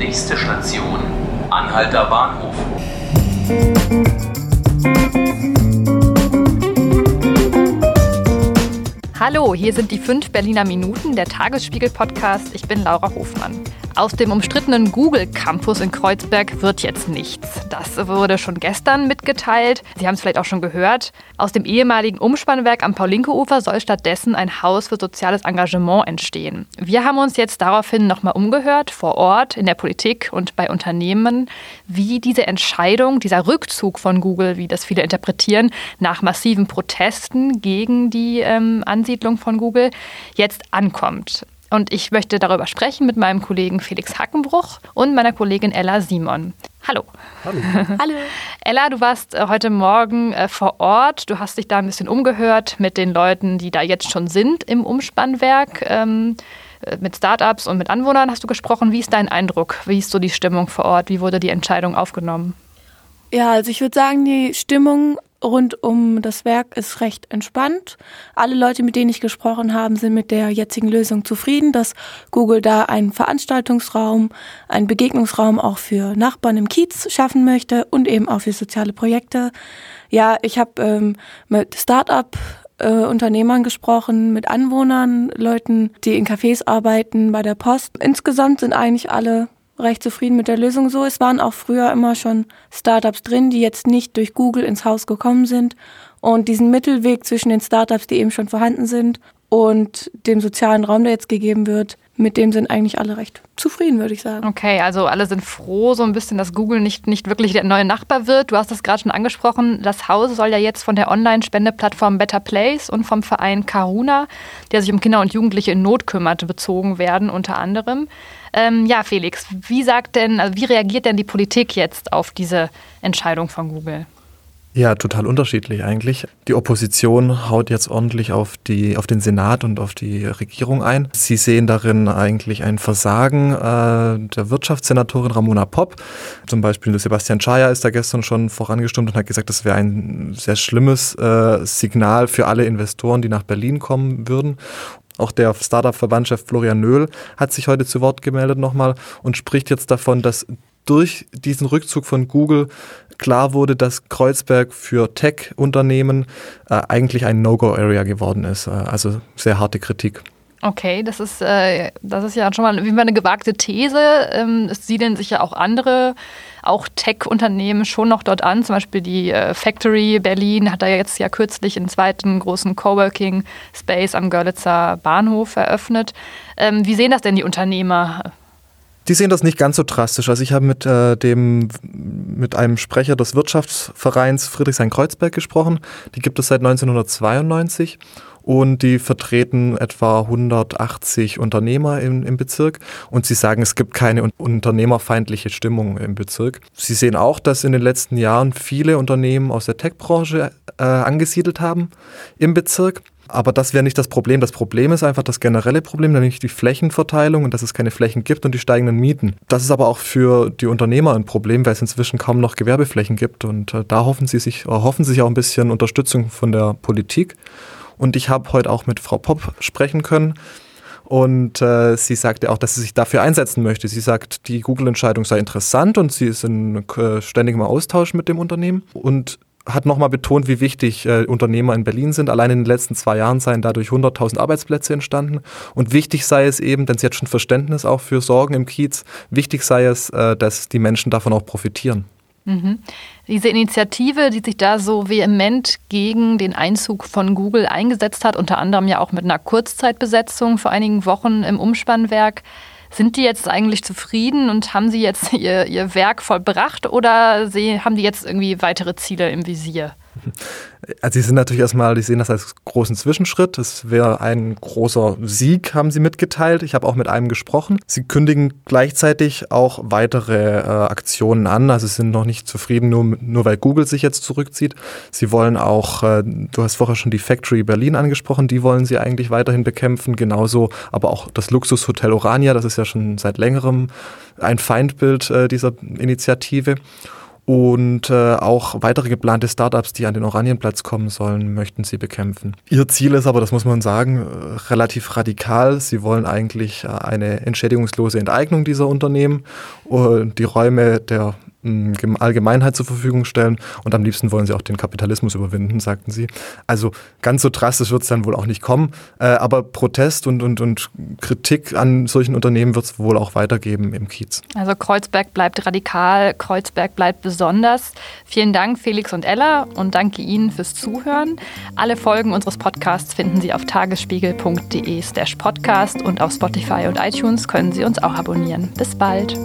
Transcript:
Nächste Station, Anhalter Bahnhof. Hallo, hier sind die fünf Berliner Minuten, der Tagesspiegel-Podcast. Ich bin Laura Hofmann. Aus dem umstrittenen Google Campus in Kreuzberg wird jetzt nichts. Das wurde schon gestern mitgeteilt. Sie haben es vielleicht auch schon gehört. Aus dem ehemaligen Umspannwerk am Paulinke-Ufer soll stattdessen ein Haus für soziales Engagement entstehen. Wir haben uns jetzt daraufhin nochmal umgehört, vor Ort, in der Politik und bei Unternehmen, wie diese Entscheidung, dieser Rückzug von Google, wie das viele interpretieren, nach massiven Protesten gegen die ähm, Ansiedlung von Google jetzt ankommt. Und ich möchte darüber sprechen mit meinem Kollegen Felix Hackenbruch und meiner Kollegin Ella Simon. Hallo. Hallo. Hallo. Ella, du warst äh, heute Morgen äh, vor Ort. Du hast dich da ein bisschen umgehört mit den Leuten, die da jetzt schon sind im Umspannwerk. Ähm, äh, mit Startups und mit Anwohnern hast du gesprochen. Wie ist dein Eindruck? Wie ist so die Stimmung vor Ort? Wie wurde die Entscheidung aufgenommen? Ja, also ich würde sagen, die Stimmung rund um das Werk ist recht entspannt. Alle Leute, mit denen ich gesprochen habe, sind mit der jetzigen Lösung zufrieden, dass Google da einen Veranstaltungsraum, einen Begegnungsraum auch für Nachbarn im Kiez schaffen möchte und eben auch für soziale Projekte. Ja, ich habe ähm, mit Start-up äh, Unternehmern gesprochen, mit Anwohnern, Leuten, die in Cafés arbeiten, bei der Post. Insgesamt sind eigentlich alle recht zufrieden mit der Lösung so. Es waren auch früher immer schon Startups drin, die jetzt nicht durch Google ins Haus gekommen sind. Und diesen Mittelweg zwischen den Startups, die eben schon vorhanden sind, und dem sozialen Raum, der jetzt gegeben wird, mit dem sind eigentlich alle recht zufrieden, würde ich sagen. Okay, also alle sind froh so ein bisschen, dass Google nicht, nicht wirklich der neue Nachbar wird. Du hast das gerade schon angesprochen. Das Haus soll ja jetzt von der Online-Spendeplattform Better Place und vom Verein Karuna, der sich um Kinder und Jugendliche in Not kümmert, bezogen werden, unter anderem. Ähm, ja, Felix, wie sagt denn, also wie reagiert denn die Politik jetzt auf diese Entscheidung von Google? Ja, total unterschiedlich eigentlich. Die Opposition haut jetzt ordentlich auf, die, auf den Senat und auf die Regierung ein. Sie sehen darin eigentlich ein Versagen äh, der Wirtschaftssenatorin Ramona Popp. Zum Beispiel Sebastian Chaya ist da gestern schon vorangestimmt und hat gesagt, das wäre ein sehr schlimmes äh, Signal für alle Investoren, die nach Berlin kommen würden. Auch der Startup-Verbandchef Florian Nöhl hat sich heute zu Wort gemeldet nochmal und spricht jetzt davon, dass durch diesen Rückzug von Google klar wurde, dass Kreuzberg für Tech-Unternehmen äh, eigentlich ein No-Go-Area geworden ist. Äh, also sehr harte Kritik. Okay, das ist, äh, das ist ja schon mal wie eine gewagte These. Ähm, es siedeln sich ja auch andere, auch Tech-Unternehmen schon noch dort an. Zum Beispiel die äh, Factory Berlin hat da jetzt ja kürzlich einen zweiten großen Coworking-Space am Görlitzer Bahnhof eröffnet. Ähm, wie sehen das denn die Unternehmer? Die sehen das nicht ganz so drastisch. Also ich habe mit äh, dem mit einem Sprecher des Wirtschaftsvereins Friedrichshain-Kreuzberg gesprochen. Die gibt es seit 1992 und die vertreten etwa 180 Unternehmer im, im, Bezirk und sie sagen, es gibt keine unternehmerfeindliche Stimmung im Bezirk. Sie sehen auch, dass in den letzten Jahren viele Unternehmen aus der Tech-Branche äh, angesiedelt haben im Bezirk. Aber das wäre nicht das Problem. Das Problem ist einfach das generelle Problem, nämlich die Flächenverteilung und dass es keine Flächen gibt und die steigenden Mieten. Das ist aber auch für die Unternehmer ein Problem, weil es inzwischen kaum noch Gewerbeflächen gibt. Und äh, da hoffen sie sich, hoffen sich auch ein bisschen Unterstützung von der Politik. Und ich habe heute auch mit Frau Popp sprechen können. Und äh, sie sagte auch, dass sie sich dafür einsetzen möchte. Sie sagt, die Google-Entscheidung sei interessant und sie ist in äh, ständigem Austausch mit dem Unternehmen. Und hat nochmal betont, wie wichtig äh, Unternehmer in Berlin sind. Allein in den letzten zwei Jahren seien dadurch 100.000 Arbeitsplätze entstanden. Und wichtig sei es eben, denn sie hat schon Verständnis auch für Sorgen im Kiez, wichtig sei es, äh, dass die Menschen davon auch profitieren. Mhm. Diese Initiative, die sich da so vehement gegen den Einzug von Google eingesetzt hat, unter anderem ja auch mit einer Kurzzeitbesetzung vor einigen Wochen im Umspannwerk, sind die jetzt eigentlich zufrieden und haben sie jetzt ihr, ihr Werk vollbracht oder sie, haben die jetzt irgendwie weitere Ziele im Visier? Also sie sind natürlich erstmal, die sehen das als großen Zwischenschritt. Es wäre ein großer Sieg, haben sie mitgeteilt. Ich habe auch mit einem gesprochen. Sie kündigen gleichzeitig auch weitere äh, Aktionen an. Also sie sind noch nicht zufrieden, nur, nur weil Google sich jetzt zurückzieht. Sie wollen auch, äh, du hast vorher schon die Factory Berlin angesprochen, die wollen sie eigentlich weiterhin bekämpfen. Genauso aber auch das Luxushotel Orania, das ist ja schon seit längerem ein Feindbild äh, dieser Initiative. Und äh, auch weitere geplante Startups, die an den Oranienplatz kommen sollen, möchten sie bekämpfen. Ihr Ziel ist aber, das muss man sagen, äh, relativ radikal. Sie wollen eigentlich äh, eine entschädigungslose Enteignung dieser Unternehmen und die Räume der Allgemeinheit zur Verfügung stellen und am liebsten wollen sie auch den Kapitalismus überwinden, sagten sie. Also ganz so drastisch wird es dann wohl auch nicht kommen, äh, aber Protest und, und, und Kritik an solchen Unternehmen wird es wohl auch weitergeben im Kiez. Also Kreuzberg bleibt radikal, Kreuzberg bleibt besonders. Vielen Dank Felix und Ella und danke Ihnen fürs Zuhören. Alle Folgen unseres Podcasts finden Sie auf tagesspiegel.de slash podcast und auf Spotify und iTunes können Sie uns auch abonnieren. Bis bald.